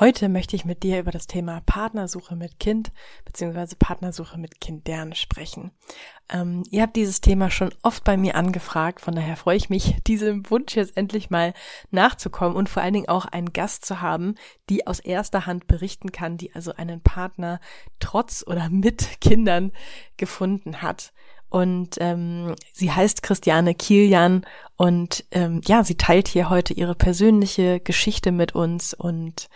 Heute möchte ich mit dir über das Thema Partnersuche mit Kind bzw. Partnersuche mit Kindern sprechen. Ähm, ihr habt dieses Thema schon oft bei mir angefragt, von daher freue ich mich, diesem Wunsch jetzt endlich mal nachzukommen und vor allen Dingen auch einen Gast zu haben, die aus erster Hand berichten kann, die also einen Partner trotz oder mit Kindern gefunden hat. Und ähm, sie heißt Christiane Kilian und ähm, ja, sie teilt hier heute ihre persönliche Geschichte mit uns und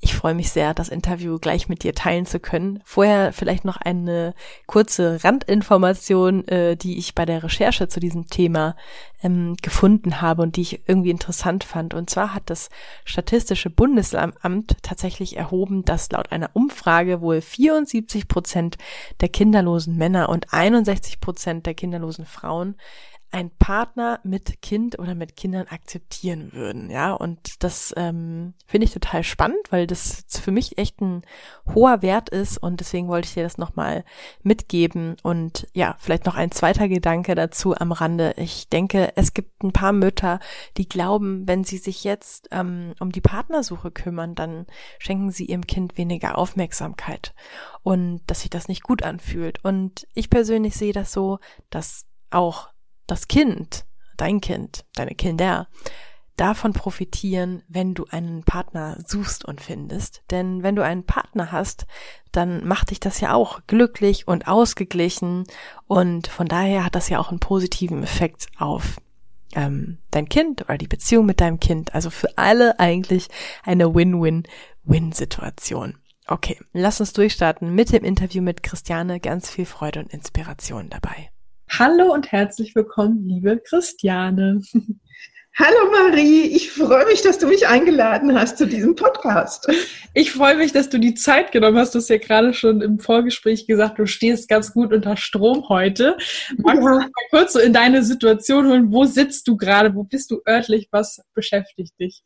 ich freue mich sehr, das Interview gleich mit dir teilen zu können. Vorher vielleicht noch eine kurze Randinformation, äh, die ich bei der Recherche zu diesem Thema ähm, gefunden habe und die ich irgendwie interessant fand. Und zwar hat das Statistische Bundesamt tatsächlich erhoben, dass laut einer Umfrage wohl 74 Prozent der kinderlosen Männer und 61 Prozent der kinderlosen Frauen ein Partner mit Kind oder mit Kindern akzeptieren würden, ja. Und das ähm, finde ich total spannend, weil das für mich echt ein hoher Wert ist und deswegen wollte ich dir das nochmal mitgeben. Und ja, vielleicht noch ein zweiter Gedanke dazu am Rande. Ich denke, es gibt ein paar Mütter, die glauben, wenn sie sich jetzt ähm, um die Partnersuche kümmern, dann schenken sie ihrem Kind weniger Aufmerksamkeit und dass sich das nicht gut anfühlt. Und ich persönlich sehe das so, dass auch das Kind, dein Kind, deine Kinder, davon profitieren, wenn du einen Partner suchst und findest. Denn wenn du einen Partner hast, dann macht dich das ja auch glücklich und ausgeglichen und von daher hat das ja auch einen positiven Effekt auf ähm, dein Kind oder die Beziehung mit deinem Kind. Also für alle eigentlich eine Win-Win-Win-Situation. Okay, lass uns durchstarten mit dem Interview mit Christiane. Ganz viel Freude und Inspiration dabei. Hallo und herzlich willkommen, liebe Christiane. Hallo Marie, ich freue mich, dass du mich eingeladen hast zu diesem Podcast. Ich freue mich, dass du die Zeit genommen hast. Du hast ja gerade schon im Vorgespräch gesagt, du stehst ganz gut unter Strom heute. Magst ja. du mal kurz so in deine Situation holen? Wo sitzt du gerade? Wo bist du örtlich? Was beschäftigt dich?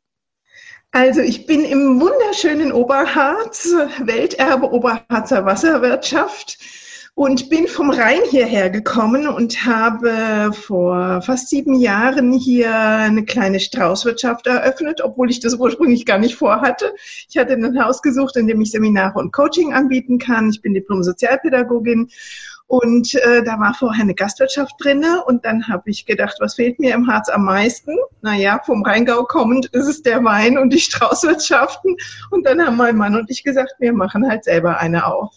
Also ich bin im wunderschönen Oberharz, Welterbe Oberharzer Wasserwirtschaft und bin vom Rhein hierher gekommen und habe vor fast sieben Jahren hier eine kleine Straußwirtschaft eröffnet, obwohl ich das ursprünglich gar nicht vorhatte. Ich hatte ein Haus gesucht, in dem ich Seminare und Coaching anbieten kann. Ich bin Diplom-Sozialpädagogin und äh, da war vorher eine Gastwirtschaft drinne und dann habe ich gedacht, was fehlt mir im Harz am meisten? Naja, vom Rheingau kommend ist es der Wein und die Straußwirtschaften. Und dann haben mein Mann und ich gesagt, wir machen halt selber eine auf.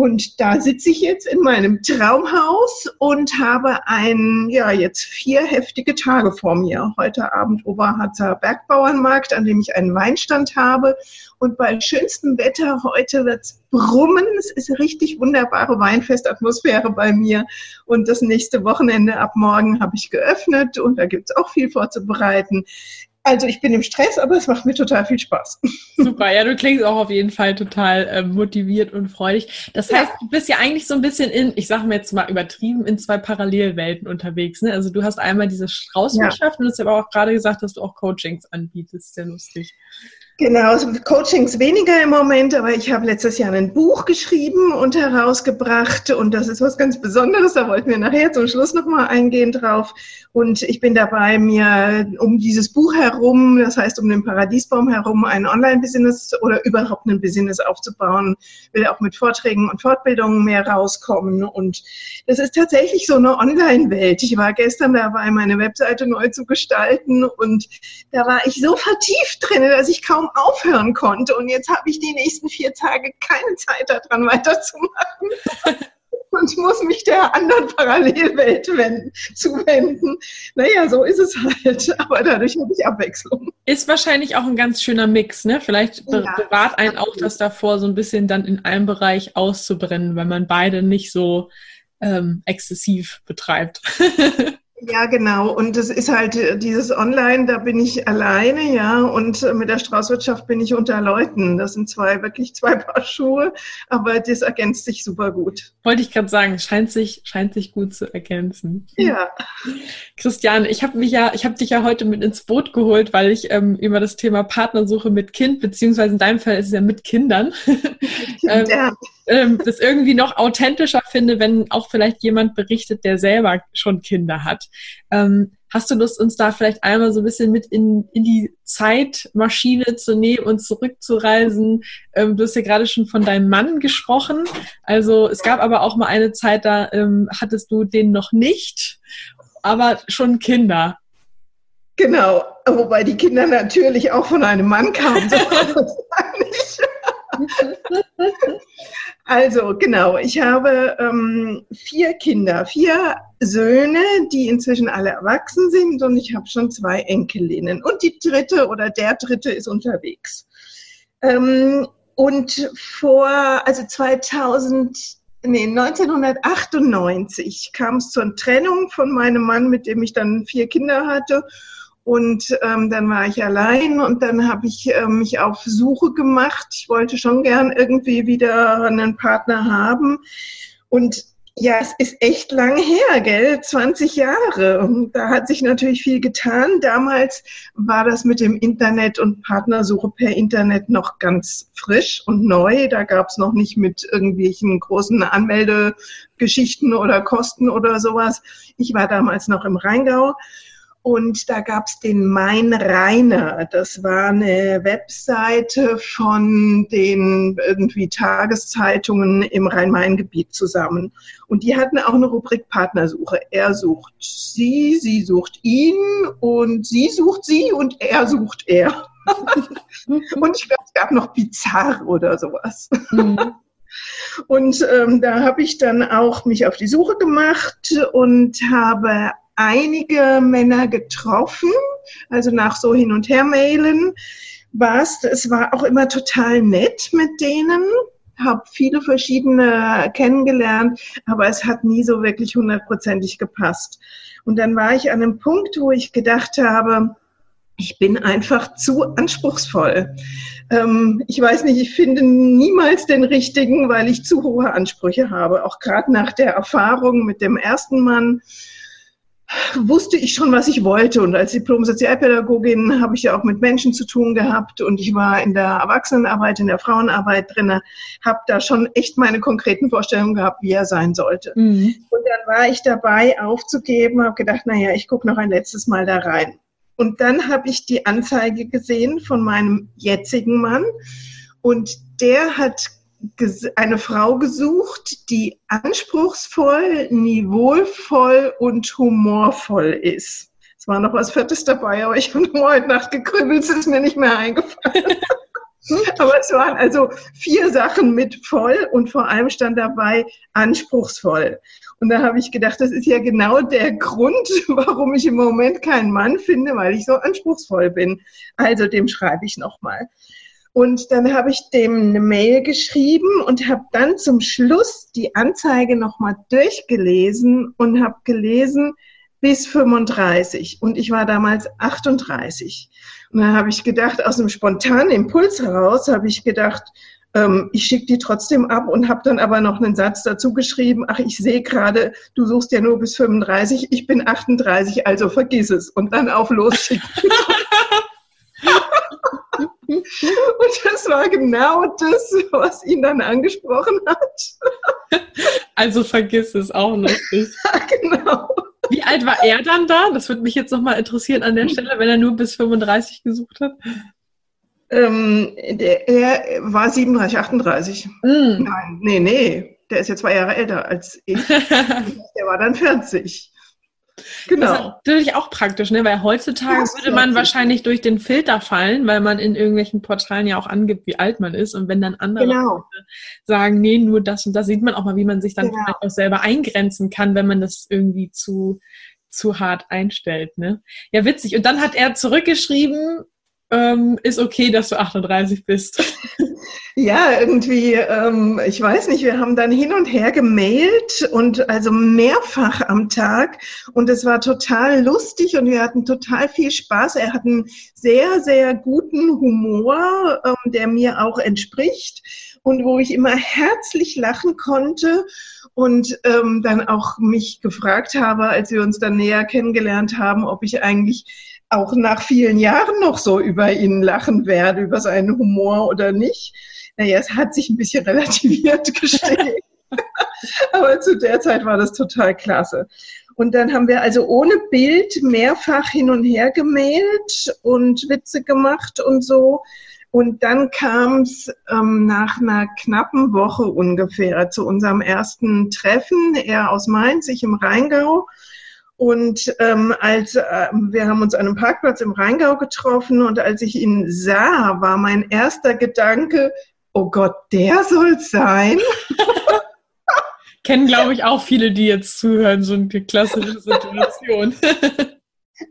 Und da sitze ich jetzt in meinem Traumhaus und habe ein, ja, jetzt vier heftige Tage vor mir. Heute Abend Oberharzer Bergbauernmarkt, an dem ich einen Weinstand habe. Und bei schönstem Wetter heute wird's brummen. Es ist richtig wunderbare Weinfestatmosphäre bei mir. Und das nächste Wochenende ab morgen habe ich geöffnet und da gibt's auch viel vorzubereiten. Also ich bin im Stress, aber es macht mir total viel Spaß. Super, ja, du klingst auch auf jeden Fall total äh, motiviert und freudig. Das heißt, ja. du bist ja eigentlich so ein bisschen in, ich sage mir jetzt mal übertrieben, in zwei Parallelwelten unterwegs. Ne? Also du hast einmal diese Straußwirtschaft ja. und du hast aber auch gerade gesagt, dass du auch Coachings anbietest. Sehr lustig. Genau, also Coachings weniger im Moment, aber ich habe letztes Jahr ein Buch geschrieben und herausgebracht und das ist was ganz Besonderes, da wollten wir nachher zum Schluss nochmal eingehen drauf. Und ich bin dabei, mir um dieses Buch herum, das heißt um den Paradiesbaum herum, ein Online-Business oder überhaupt ein Business aufzubauen, will auch mit Vorträgen und Fortbildungen mehr rauskommen. Und das ist tatsächlich so eine Online-Welt. Ich war gestern dabei, meine Webseite neu zu gestalten und da war ich so vertieft drin, dass ich kaum aufhören konnte. Und jetzt habe ich die nächsten vier Tage keine Zeit daran weiterzumachen. und muss mich der anderen Parallelwelt wenden, zuwenden. Naja, so ist es halt. Aber dadurch habe ich Abwechslung. Ist wahrscheinlich auch ein ganz schöner Mix, ne? Vielleicht ja, bewahrt einen auch das davor, so ein bisschen dann in einem Bereich auszubrennen, weil man beide nicht so ähm, exzessiv betreibt. Ja, genau. Und das ist halt äh, dieses Online, da bin ich alleine, ja. Und äh, mit der Straußwirtschaft bin ich unter Leuten. Das sind zwei, wirklich zwei Paar Schuhe, aber das ergänzt sich super gut. Wollte ich gerade sagen, scheint sich, scheint sich gut zu ergänzen. Ja. Christian, ich habe mich ja, ich habe dich ja heute mit ins Boot geholt, weil ich ähm, über das Thema Partnersuche mit Kind, beziehungsweise in deinem Fall ist es ja mit Kindern, ähm, ähm, das irgendwie noch authentischer finde, wenn auch vielleicht jemand berichtet, der selber schon Kinder hat. Ähm, Hast du Lust, uns da vielleicht einmal so ein bisschen mit in, in die Zeitmaschine zu nehmen und zurückzureisen? Ähm, du hast ja gerade schon von deinem Mann gesprochen. Also es gab aber auch mal eine Zeit, da ähm, hattest du den noch nicht, aber schon Kinder. Genau, wobei die Kinder natürlich auch von einem Mann kamen. also genau, ich habe ähm, vier Kinder, vier Söhne, die inzwischen alle erwachsen sind und ich habe schon zwei Enkelinnen. Und die dritte oder der dritte ist unterwegs. Ähm, und vor, also 2000, nee, 1998 kam es zur Trennung von meinem Mann, mit dem ich dann vier Kinder hatte. Und ähm, dann war ich allein und dann habe ich äh, mich auf Suche gemacht. Ich wollte schon gern irgendwie wieder einen Partner haben. Und ja, es ist echt lang her, gell? 20 Jahre. Und da hat sich natürlich viel getan. Damals war das mit dem Internet und Partnersuche per Internet noch ganz frisch und neu. Da gab es noch nicht mit irgendwelchen großen Anmeldegeschichten oder Kosten oder sowas. Ich war damals noch im Rheingau und da gab's den Mein Rainer. Das war eine Webseite von den irgendwie Tageszeitungen im Rhein-Main-Gebiet zusammen. Und die hatten auch eine Rubrik Partnersuche. Er sucht sie, sie sucht ihn und sie sucht sie und er sucht er. und ich glaube, es gab noch Bizarr oder sowas. Mhm. Und ähm, da habe ich dann auch mich auf die Suche gemacht und habe einige Männer getroffen, also nach so hin und her mailen war es, es war auch immer total nett mit denen, habe viele verschiedene kennengelernt, aber es hat nie so wirklich hundertprozentig gepasst. Und dann war ich an einem Punkt, wo ich gedacht habe, ich bin einfach zu anspruchsvoll. Ähm, ich weiß nicht, ich finde niemals den richtigen, weil ich zu hohe Ansprüche habe. Auch gerade nach der Erfahrung mit dem ersten Mann wusste ich schon, was ich wollte. Und als Diplom-Sozialpädagogin habe ich ja auch mit Menschen zu tun gehabt und ich war in der Erwachsenenarbeit, in der Frauenarbeit drinne, habe da schon echt meine konkreten Vorstellungen gehabt, wie er sein sollte. Mhm. Und dann war ich dabei, aufzugeben, habe gedacht, naja, ich gucke noch ein letztes Mal da rein. Und dann habe ich die Anzeige gesehen von meinem jetzigen Mann und der hat eine Frau gesucht, die anspruchsvoll, niveauvoll und humorvoll ist. Es war noch was Viertes dabei, aber ich habe heute Nacht gekrübelt, es ist mir nicht mehr eingefallen. aber es waren also vier Sachen mit voll und vor allem stand dabei anspruchsvoll. Und da habe ich gedacht, das ist ja genau der Grund, warum ich im Moment keinen Mann finde, weil ich so anspruchsvoll bin. Also dem schreibe ich nochmal. Und dann habe ich dem eine Mail geschrieben und habe dann zum Schluss die Anzeige nochmal durchgelesen und habe gelesen bis 35. Und ich war damals 38. Und dann habe ich gedacht, aus einem spontanen Impuls heraus habe ich gedacht, ähm, ich schicke die trotzdem ab und habe dann aber noch einen Satz dazu geschrieben, ach, ich sehe gerade, du suchst ja nur bis 35, ich bin 38, also vergiss es. Und dann auf los schicken. Und das war genau das, was ihn dann angesprochen hat. Also vergiss es auch noch nicht. Genau. Wie alt war er dann da? Das würde mich jetzt nochmal interessieren an der Stelle, wenn er nur bis 35 gesucht hat. Ähm, der, er war 37, 38. Mm. Nein, nee, nee. Der ist ja zwei Jahre älter als ich. der war dann 40. Genau. Das ist natürlich auch praktisch, ne? weil heutzutage das würde man wahrscheinlich durch den Filter fallen, weil man in irgendwelchen Portalen ja auch angibt, wie alt man ist. Und wenn dann andere genau. sagen, nee, nur das und das, sieht man auch mal, wie man sich dann genau. vielleicht auch selber eingrenzen kann, wenn man das irgendwie zu, zu hart einstellt. Ne? Ja, witzig. Und dann hat er zurückgeschrieben, ähm, ist okay, dass du 38 bist. Ja, irgendwie, ähm, ich weiß nicht, wir haben dann hin und her gemailt und also mehrfach am Tag und es war total lustig und wir hatten total viel Spaß. Er hat einen sehr, sehr guten Humor, ähm, der mir auch entspricht und wo ich immer herzlich lachen konnte und ähm, dann auch mich gefragt habe, als wir uns dann näher kennengelernt haben, ob ich eigentlich auch nach vielen Jahren noch so über ihn lachen werde, über seinen Humor oder nicht. Naja, es hat sich ein bisschen relativiert gestellt. Aber zu der Zeit war das total klasse. Und dann haben wir also ohne Bild mehrfach hin und her gemailt und Witze gemacht und so. Und dann kam es ähm, nach einer knappen Woche ungefähr zu unserem ersten Treffen. Er aus Mainz, ich im Rheingau. Und ähm, als äh, wir haben uns an einem Parkplatz im Rheingau getroffen und als ich ihn sah, war mein erster Gedanke, oh Gott, der soll's sein. Kennen, glaube ich, auch viele, die jetzt zuhören, so eine klassische Situation.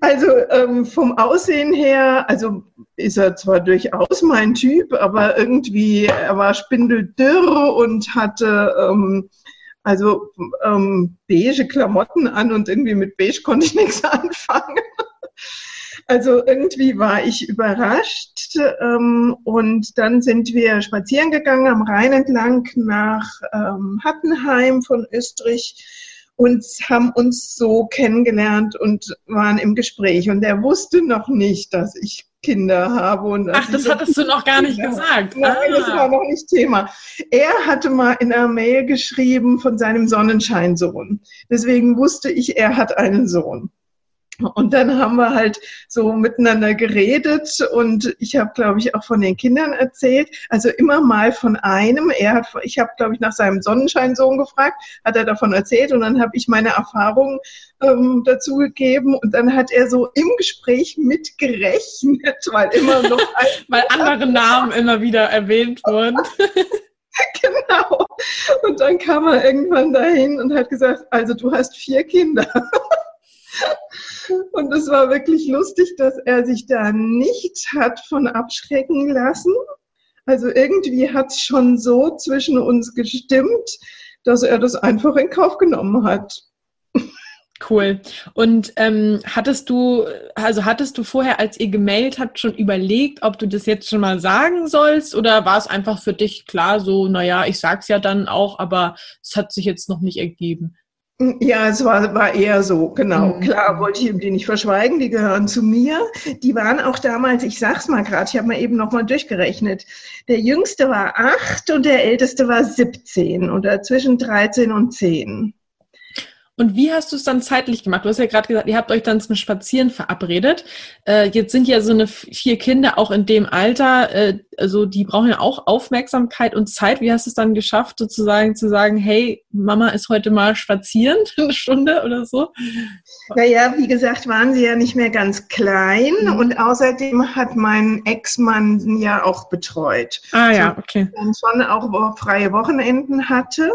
Also ähm, vom Aussehen her, also ist er zwar durchaus mein Typ, aber irgendwie, er war spindeldürr und hatte ähm, also ähm, beige Klamotten an und irgendwie mit beige konnte ich nichts anfangen. Also irgendwie war ich überrascht ähm, und dann sind wir spazieren gegangen am Rhein entlang nach ähm, Hattenheim von Österreich und haben uns so kennengelernt und waren im Gespräch. Und er wusste noch nicht, dass ich Kinder habe. Und Ach, das hattest du noch gar nicht gesagt. Nein, ah. das war noch nicht Thema. Er hatte mal in einer Mail geschrieben von seinem Sonnenscheinsohn. Deswegen wusste ich, er hat einen Sohn. Und dann haben wir halt so miteinander geredet und ich habe, glaube ich, auch von den Kindern erzählt. Also immer mal von einem. Er hat, ich habe, glaube ich, nach seinem Sonnenscheinsohn gefragt, hat er davon erzählt und dann habe ich meine Erfahrungen ähm, dazu gegeben und dann hat er so im Gespräch mitgerechnet, weil immer noch weil andere Namen immer wieder erwähnt wurden. genau. Und dann kam er irgendwann dahin und hat gesagt, also du hast vier Kinder. Und es war wirklich lustig, dass er sich da nicht hat von abschrecken lassen. Also irgendwie hat es schon so zwischen uns gestimmt, dass er das einfach in Kauf genommen hat. Cool. Und ähm, hattest du, also hattest du vorher, als ihr gemeldet habt, schon überlegt, ob du das jetzt schon mal sagen sollst oder war es einfach für dich klar so, naja, ich sag's ja dann auch, aber es hat sich jetzt noch nicht ergeben? Ja, es war, war eher so, genau. Mhm. Klar wollte ich ihm die nicht verschweigen, die gehören zu mir. Die waren auch damals, ich sag's mal gerade, ich habe mal eben nochmal durchgerechnet. Der jüngste war acht und der älteste war 17 oder zwischen 13 und 10. Und wie hast du es dann zeitlich gemacht? Du hast ja gerade gesagt, ihr habt euch dann zum Spazieren verabredet. Äh, jetzt sind ja so eine vier Kinder auch in dem Alter, äh, also die brauchen ja auch Aufmerksamkeit und Zeit. Wie hast du es dann geschafft, sozusagen zu sagen, hey, Mama ist heute mal spazieren, eine Stunde oder so? Naja, wie gesagt, waren sie ja nicht mehr ganz klein mhm. und außerdem hat mein Ex-Mann ja auch betreut. Ah ja, okay. Und schon auch freie Wochenenden hatte.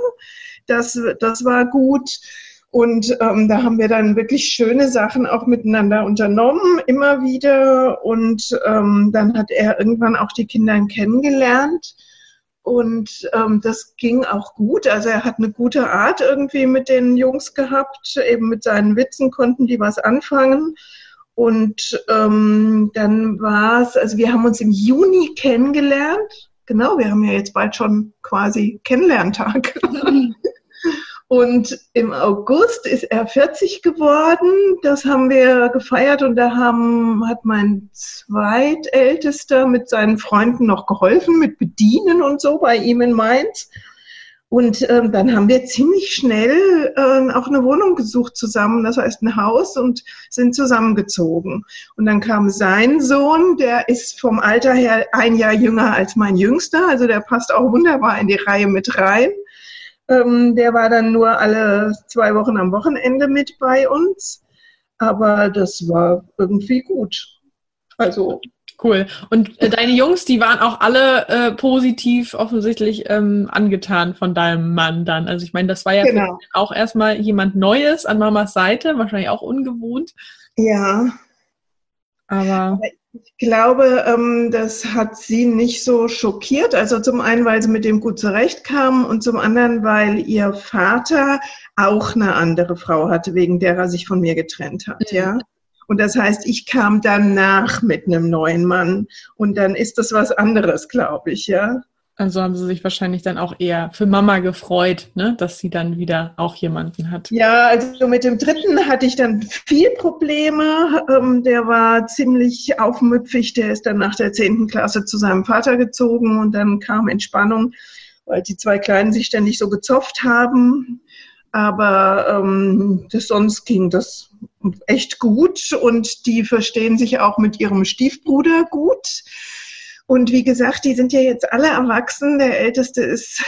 Das, das war gut. Und ähm, da haben wir dann wirklich schöne Sachen auch miteinander unternommen, immer wieder. Und ähm, dann hat er irgendwann auch die Kinder kennengelernt. Und ähm, das ging auch gut. Also er hat eine gute Art irgendwie mit den Jungs gehabt. Eben mit seinen Witzen konnten die was anfangen. Und ähm, dann war es, also wir haben uns im Juni kennengelernt. Genau, wir haben ja jetzt bald schon quasi Kennenlerntag. Und im August ist er 40 geworden. Das haben wir gefeiert und da haben, hat mein zweitältester mit seinen Freunden noch geholfen mit Bedienen und so bei ihm in Mainz. Und ähm, dann haben wir ziemlich schnell äh, auch eine Wohnung gesucht zusammen, das heißt ein Haus und sind zusammengezogen. Und dann kam sein Sohn, der ist vom Alter her ein Jahr jünger als mein Jüngster, also der passt auch wunderbar in die Reihe mit rein. Ähm, der war dann nur alle zwei Wochen am Wochenende mit bei uns. Aber das war irgendwie gut. Also. Cool. Und äh, deine Jungs, die waren auch alle äh, positiv offensichtlich ähm, angetan von deinem Mann dann. Also ich meine, das war ja genau. auch erstmal jemand Neues an Mamas Seite, wahrscheinlich auch ungewohnt. Ja. Aber ich glaube, ähm, das hat sie nicht so schockiert. Also zum einen, weil sie mit dem gut zurechtkam und zum anderen, weil ihr Vater auch eine andere Frau hatte, wegen der er sich von mir getrennt hat, mhm. ja. Und das heißt, ich kam danach mit einem neuen Mann und dann ist das was anderes, glaube ich, ja. Also haben sie sich wahrscheinlich dann auch eher für Mama gefreut, ne? dass sie dann wieder auch jemanden hat. Ja, also mit dem dritten hatte ich dann viel Probleme. Ähm, der war ziemlich aufmüpfig. Der ist dann nach der zehnten Klasse zu seinem Vater gezogen und dann kam Entspannung, weil die zwei Kleinen sich ständig so gezopft haben. Aber ähm, das, sonst ging das echt gut und die verstehen sich auch mit ihrem Stiefbruder gut. Und wie gesagt, die sind ja jetzt alle erwachsen. Der Älteste ist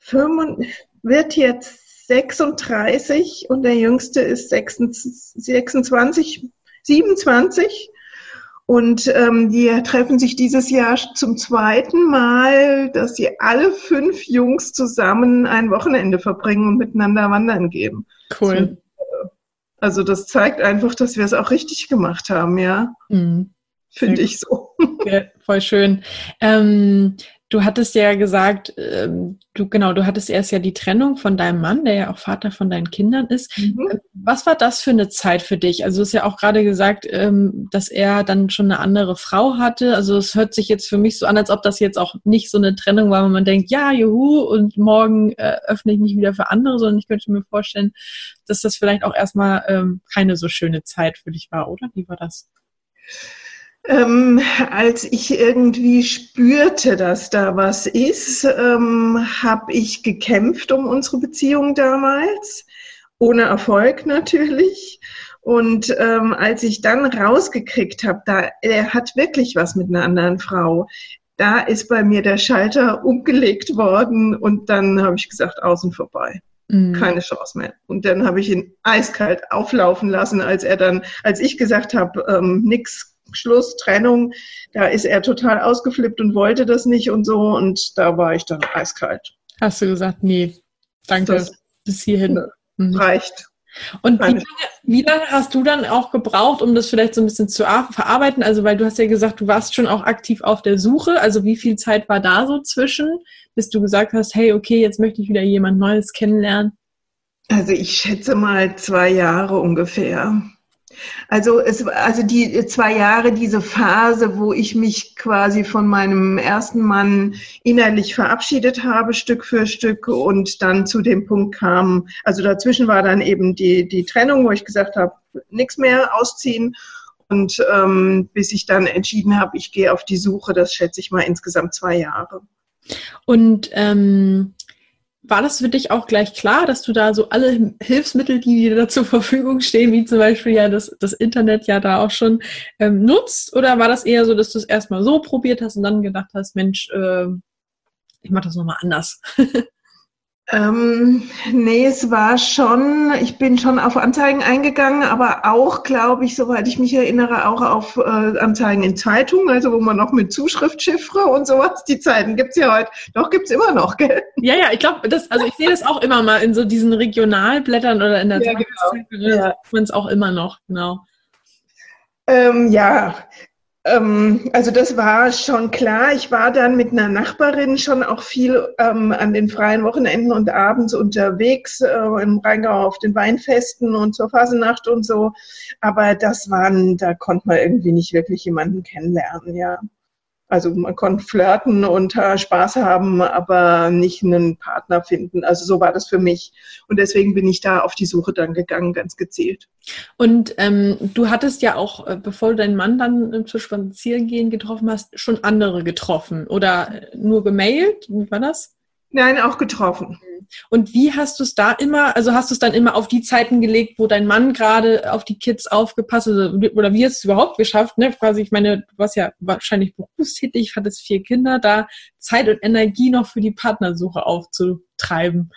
5, wird jetzt 36 und der Jüngste ist 26, 27. Und ähm, die treffen sich dieses Jahr zum zweiten Mal, dass sie alle fünf Jungs zusammen ein Wochenende verbringen und miteinander wandern gehen. Cool. Also das zeigt einfach, dass wir es auch richtig gemacht haben, ja. Mhm finde ich so. Ja, voll schön. Ähm, du hattest ja gesagt, ähm, du genau, du hattest erst ja die Trennung von deinem Mann, der ja auch Vater von deinen Kindern ist. Mhm. Ähm, was war das für eine Zeit für dich? Also du hast ja auch gerade gesagt, ähm, dass er dann schon eine andere Frau hatte. Also es hört sich jetzt für mich so an, als ob das jetzt auch nicht so eine Trennung war, wo man denkt, ja, juhu, und morgen äh, öffne ich mich wieder für andere, sondern ich könnte mir vorstellen, dass das vielleicht auch erstmal ähm, keine so schöne Zeit für dich war, oder? Wie war das? Ähm, als ich irgendwie spürte, dass da was ist, ähm, habe ich gekämpft um unsere Beziehung damals, ohne Erfolg natürlich. Und ähm, als ich dann rausgekriegt habe, da er hat wirklich was mit einer anderen Frau, da ist bei mir der Schalter umgelegt worden und dann habe ich gesagt, außen vorbei. Mhm. Keine Chance mehr. Und dann habe ich ihn eiskalt auflaufen lassen, als er dann, als ich gesagt habe, ähm, nix Schluss, Trennung, da ist er total ausgeflippt und wollte das nicht und so. Und da war ich dann eiskalt. Hast du gesagt, nee, danke, das, bis hierhin. Ne, mhm. Reicht. Und wie lange, wie lange, hast du dann auch gebraucht, um das vielleicht so ein bisschen zu verarbeiten? Also, weil du hast ja gesagt, du warst schon auch aktiv auf der Suche. Also, wie viel Zeit war da so zwischen, bis du gesagt hast, hey, okay, jetzt möchte ich wieder jemand Neues kennenlernen? Also, ich schätze mal zwei Jahre ungefähr. Also es also die zwei Jahre, diese Phase, wo ich mich quasi von meinem ersten Mann innerlich verabschiedet habe, Stück für Stück und dann zu dem Punkt kam, also dazwischen war dann eben die, die Trennung, wo ich gesagt habe, nichts mehr ausziehen. Und ähm, bis ich dann entschieden habe, ich gehe auf die Suche, das schätze ich mal insgesamt zwei Jahre. Und ähm, war das für dich auch gleich klar, dass du da so alle Hilfsmittel, die dir da zur Verfügung stehen, wie zum Beispiel ja das, das Internet ja da auch schon ähm, nutzt? Oder war das eher so, dass du es erstmal so probiert hast und dann gedacht hast, Mensch, äh, ich mache das nochmal anders? Ähm, nee, es war schon, ich bin schon auf Anzeigen eingegangen, aber auch, glaube ich, soweit ich mich erinnere, auch auf äh, Anzeigen in Zeitungen, also wo man noch mit Zuschriftchiffre und sowas, die Zeiten gibt's ja heute, doch gibt's immer noch, gell? Ja, ja, ich glaube, das, also ich sehe das auch immer mal in so diesen Regionalblättern oder in der ja, Tageszeitung, genau. ja. man es auch immer noch, genau. Ähm, ja, ähm, also das war schon klar. Ich war dann mit einer Nachbarin schon auch viel ähm, an den freien Wochenenden und abends unterwegs äh, im Rheingau auf den Weinfesten und zur Phasenacht und so. Aber das waren, da konnte man irgendwie nicht wirklich jemanden kennenlernen, ja. Also man konnte flirten und äh, Spaß haben, aber nicht einen Partner finden. Also so war das für mich. Und deswegen bin ich da auf die Suche dann gegangen, ganz gezielt. Und ähm, du hattest ja auch, äh, bevor du deinen Mann dann äh, zu Spazierengehen getroffen hast, schon andere getroffen oder nur gemailt? Wie war das? Nein, auch getroffen. Und wie hast du es da immer, also hast du es dann immer auf die Zeiten gelegt, wo dein Mann gerade auf die Kids aufgepasst hat, oder wie hast du es überhaupt geschafft, ne? Quasi, ich meine, du warst ja wahrscheinlich berufstätig, hattest vier Kinder, da Zeit und Energie noch für die Partnersuche aufzutreiben.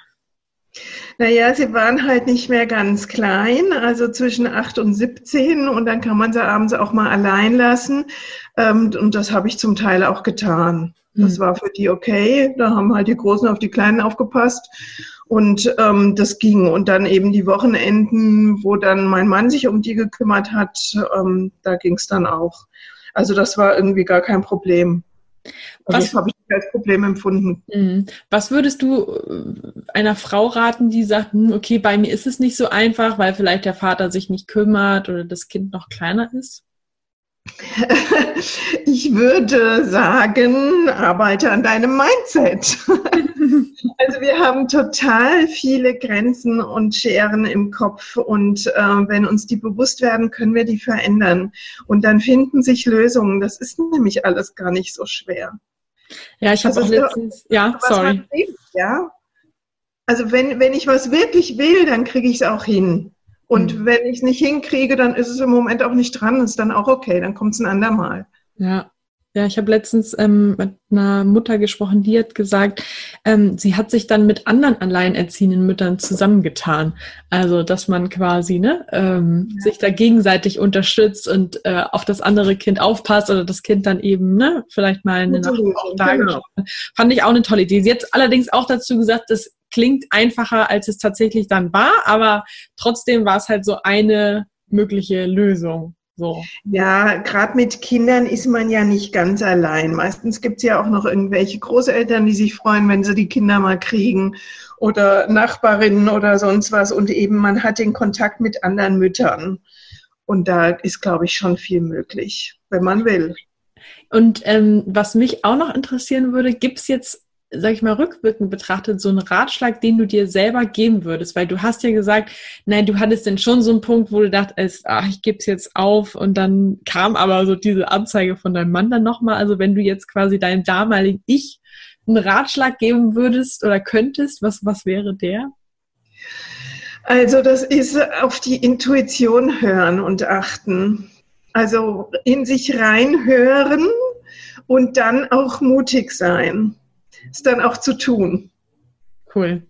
Naja, sie waren halt nicht mehr ganz klein, also zwischen acht und 17 und dann kann man sie abends auch mal allein lassen. Ähm, und das habe ich zum Teil auch getan. Das hm. war für die okay. Da haben halt die Großen auf die Kleinen aufgepasst. Und ähm, das ging. Und dann eben die Wochenenden, wo dann mein Mann sich um die gekümmert hat, ähm, da ging es dann auch. Also das war irgendwie gar kein Problem. Also das habe ich als Problem empfunden. Hm. Was würdest du äh, einer Frau raten, die sagt, hm, okay, bei mir ist es nicht so einfach, weil vielleicht der Vater sich nicht kümmert oder das Kind noch kleiner ist? Ich würde sagen, arbeite an deinem Mindset. Also wir haben total viele Grenzen und Scheren im Kopf und äh, wenn uns die bewusst werden, können wir die verändern und dann finden sich Lösungen. Das ist nämlich alles gar nicht so schwer. Ja, ich habe also auch letztens, ja, sorry. Will, ja, also wenn, wenn ich was wirklich will, dann kriege ich es auch hin. Und mhm. wenn ich es nicht hinkriege, dann ist es im Moment auch nicht dran, ist dann auch okay, dann kommt es ein andermal. Ja. Ja, ich habe letztens ähm, mit einer Mutter gesprochen, die hat gesagt, ähm, sie hat sich dann mit anderen alleinerziehenden Müttern zusammengetan. Also, dass man quasi ne, ähm, ja. sich da gegenseitig unterstützt und äh, auf das andere Kind aufpasst oder das Kind dann eben ne, vielleicht mal eine Nacht genau. Fand ich auch eine tolle Idee. Sie hat allerdings auch dazu gesagt, dass klingt einfacher, als es tatsächlich dann war, aber trotzdem war es halt so eine mögliche Lösung. So. Ja, gerade mit Kindern ist man ja nicht ganz allein. Meistens gibt es ja auch noch irgendwelche Großeltern, die sich freuen, wenn sie die Kinder mal kriegen oder Nachbarinnen oder sonst was. Und eben man hat den Kontakt mit anderen Müttern. Und da ist, glaube ich, schon viel möglich, wenn man will. Und ähm, was mich auch noch interessieren würde, gibt es jetzt sag ich mal, rückwirkend betrachtet, so einen Ratschlag, den du dir selber geben würdest? Weil du hast ja gesagt, nein, du hattest denn schon so einen Punkt, wo du dachtest, ach, ich gebe es jetzt auf und dann kam aber so diese Anzeige von deinem Mann dann nochmal. Also wenn du jetzt quasi deinem damaligen Ich einen Ratschlag geben würdest oder könntest, was, was wäre der? Also das ist auf die Intuition hören und achten. Also in sich reinhören und dann auch mutig sein es dann auch zu tun. Cool.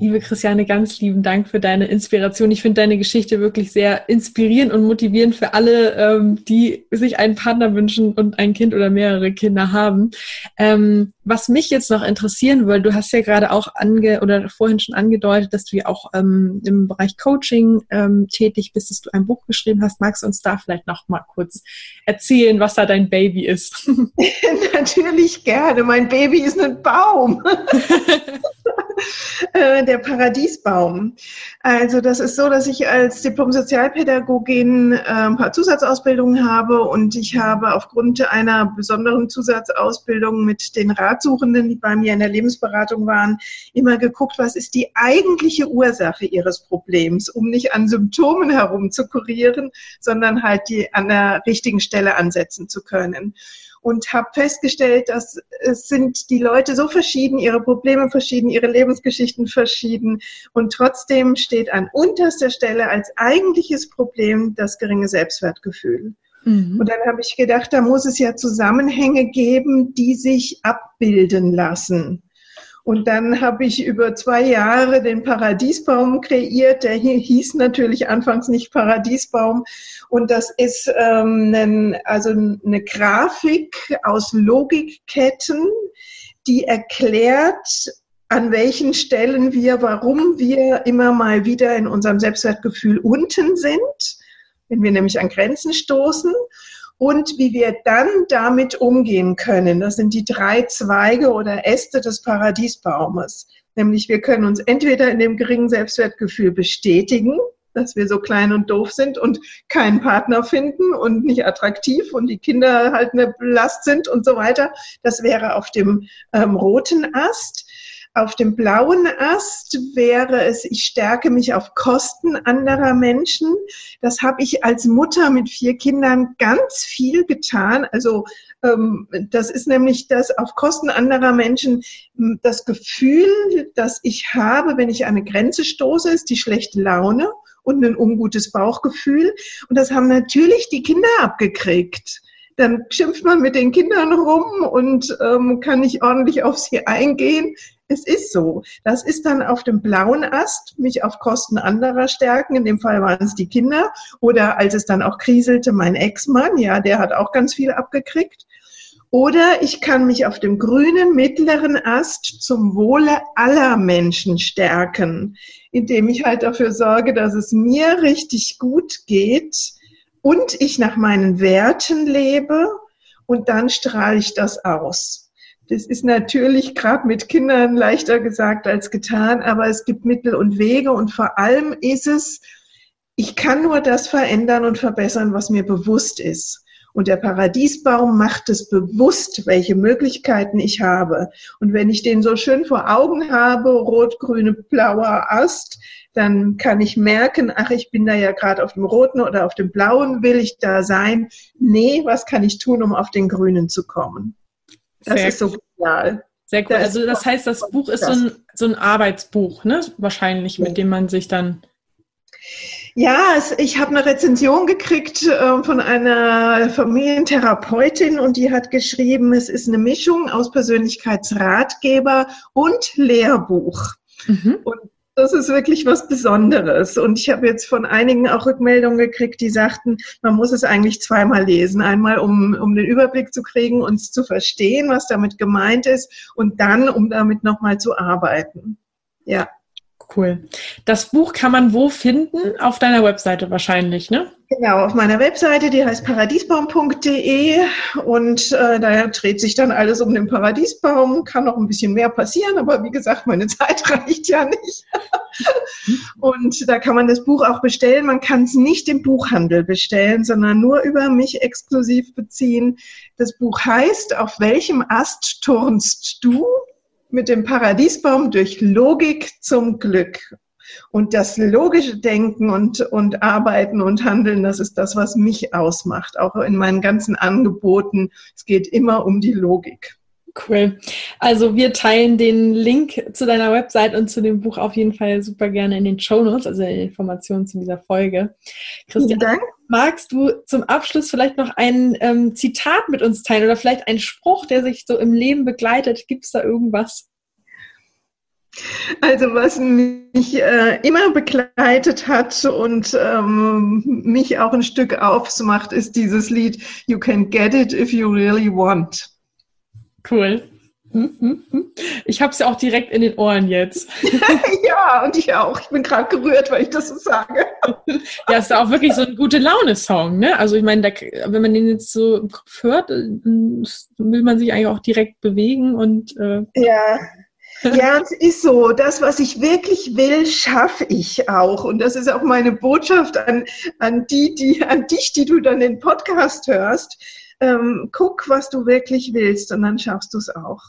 Liebe Christiane, ganz lieben Dank für deine Inspiration. Ich finde deine Geschichte wirklich sehr inspirierend und motivierend für alle, ähm, die sich einen Partner wünschen und ein Kind oder mehrere Kinder haben. Ähm, was mich jetzt noch interessieren würde, du hast ja gerade auch ange oder vorhin schon angedeutet, dass du ja auch ähm, im Bereich Coaching ähm, tätig bist, dass du ein Buch geschrieben hast. Magst du uns da vielleicht noch mal kurz erzählen, was da dein Baby ist? Natürlich gerne. Mein Baby ist ein Baum. Äh, der Paradiesbaum. Also das ist so, dass ich als Diplom-Sozialpädagogin ein paar Zusatzausbildungen habe und ich habe aufgrund einer besonderen Zusatzausbildung mit den Ratsuchenden, die bei mir in der Lebensberatung waren, immer geguckt, was ist die eigentliche Ursache ihres Problems, um nicht an Symptomen herum zu kurieren, sondern halt die an der richtigen Stelle ansetzen zu können und habe festgestellt, dass es sind die Leute so verschieden, ihre Probleme verschieden, ihre Lebensgeschichten verschieden und trotzdem steht an unterster Stelle als eigentliches Problem das geringe Selbstwertgefühl. Mhm. Und dann habe ich gedacht, da muss es ja Zusammenhänge geben, die sich abbilden lassen. Und dann habe ich über zwei Jahre den Paradiesbaum kreiert. Der hieß natürlich anfangs nicht Paradiesbaum. Und das ist ähm, ein, also eine Grafik aus Logikketten, die erklärt, an welchen Stellen wir, warum wir immer mal wieder in unserem Selbstwertgefühl unten sind, wenn wir nämlich an Grenzen stoßen und wie wir dann damit umgehen können. Das sind die drei Zweige oder Äste des Paradiesbaumes. Nämlich wir können uns entweder in dem geringen Selbstwertgefühl bestätigen, dass wir so klein und doof sind und keinen Partner finden und nicht attraktiv und die Kinder halt eine Last sind und so weiter. Das wäre auf dem ähm, roten Ast. Auf dem blauen Ast wäre es, ich stärke mich auf Kosten anderer Menschen. Das habe ich als Mutter mit vier Kindern ganz viel getan. Also ähm, das ist nämlich das auf Kosten anderer Menschen das Gefühl, das ich habe, wenn ich an eine Grenze stoße, ist die schlechte Laune und ein ungutes Bauchgefühl. Und das haben natürlich die Kinder abgekriegt dann schimpft man mit den Kindern rum und ähm, kann nicht ordentlich auf sie eingehen. Es ist so. Das ist dann auf dem blauen Ast, mich auf Kosten anderer stärken. In dem Fall waren es die Kinder. Oder als es dann auch kriselte, mein Ex-Mann, ja, der hat auch ganz viel abgekriegt. Oder ich kann mich auf dem grünen mittleren Ast zum Wohle aller Menschen stärken, indem ich halt dafür sorge, dass es mir richtig gut geht und ich nach meinen Werten lebe und dann strahle ich das aus. Das ist natürlich gerade mit Kindern leichter gesagt als getan, aber es gibt Mittel und Wege und vor allem ist es ich kann nur das verändern und verbessern, was mir bewusst ist. Und der Paradiesbaum macht es bewusst, welche Möglichkeiten ich habe. Und wenn ich den so schön vor Augen habe, rot, grüne, blauer Ast, dann kann ich merken, ach, ich bin da ja gerade auf dem roten oder auf dem blauen, will ich da sein? Nee, was kann ich tun, um auf den grünen zu kommen? Das Sehr ist so genial. Sehr cool. also das heißt, das Buch ist so ein, so ein Arbeitsbuch, ne? Wahrscheinlich, mit dem man sich dann ja, es, ich habe eine Rezension gekriegt äh, von einer Familientherapeutin und die hat geschrieben, es ist eine Mischung aus Persönlichkeitsratgeber und Lehrbuch. Mhm. Und das ist wirklich was Besonderes. Und ich habe jetzt von einigen auch Rückmeldungen gekriegt, die sagten, man muss es eigentlich zweimal lesen. Einmal, um, um den Überblick zu kriegen, uns zu verstehen, was damit gemeint ist, und dann, um damit nochmal zu arbeiten. Ja. Cool. Das Buch kann man wo finden? Auf deiner Webseite wahrscheinlich, ne? Genau, auf meiner Webseite, die heißt paradiesbaum.de und äh, da dreht sich dann alles um den Paradiesbaum. Kann noch ein bisschen mehr passieren, aber wie gesagt, meine Zeit reicht ja nicht. und da kann man das Buch auch bestellen. Man kann es nicht im Buchhandel bestellen, sondern nur über mich exklusiv beziehen. Das Buch heißt, auf welchem Ast turnst du? Mit dem Paradiesbaum durch Logik zum Glück. Und das logische Denken und, und Arbeiten und Handeln, das ist das, was mich ausmacht, auch in meinen ganzen Angeboten. Es geht immer um die Logik. Cool. Also wir teilen den Link zu deiner Website und zu dem Buch auf jeden Fall super gerne in den Show Notes, also in den Informationen zu dieser Folge. Christian, Dank. magst du zum Abschluss vielleicht noch ein ähm, Zitat mit uns teilen oder vielleicht ein Spruch, der sich so im Leben begleitet? Gibt es da irgendwas? Also was mich äh, immer begleitet hat und ähm, mich auch ein Stück aufmacht, ist dieses Lied You can get it if you really want. Cool. Hm, hm, hm. Ich habe es ja auch direkt in den Ohren jetzt. ja, und ich auch. Ich bin gerade gerührt, weil ich das so sage. ja, ist auch wirklich so ein gute Laune-Song, ne? Also ich meine, wenn man den jetzt so im Kopf hört, will man sich eigentlich auch direkt bewegen und äh, ja. Ja, es ist so. Das, was ich wirklich will, schaffe ich auch. Und das ist auch meine Botschaft an, an die, die, an dich, die du dann den Podcast hörst ähm, guck, was du wirklich willst und dann schaffst du es auch.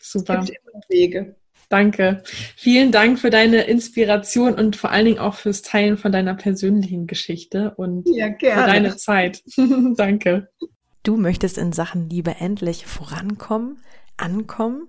Super. Es gibt immer Wege. Danke. Vielen Dank für deine Inspiration und vor allen Dingen auch fürs Teilen von deiner persönlichen Geschichte und ja, für deine Zeit. Danke. Du möchtest in Sachen Liebe endlich vorankommen, ankommen?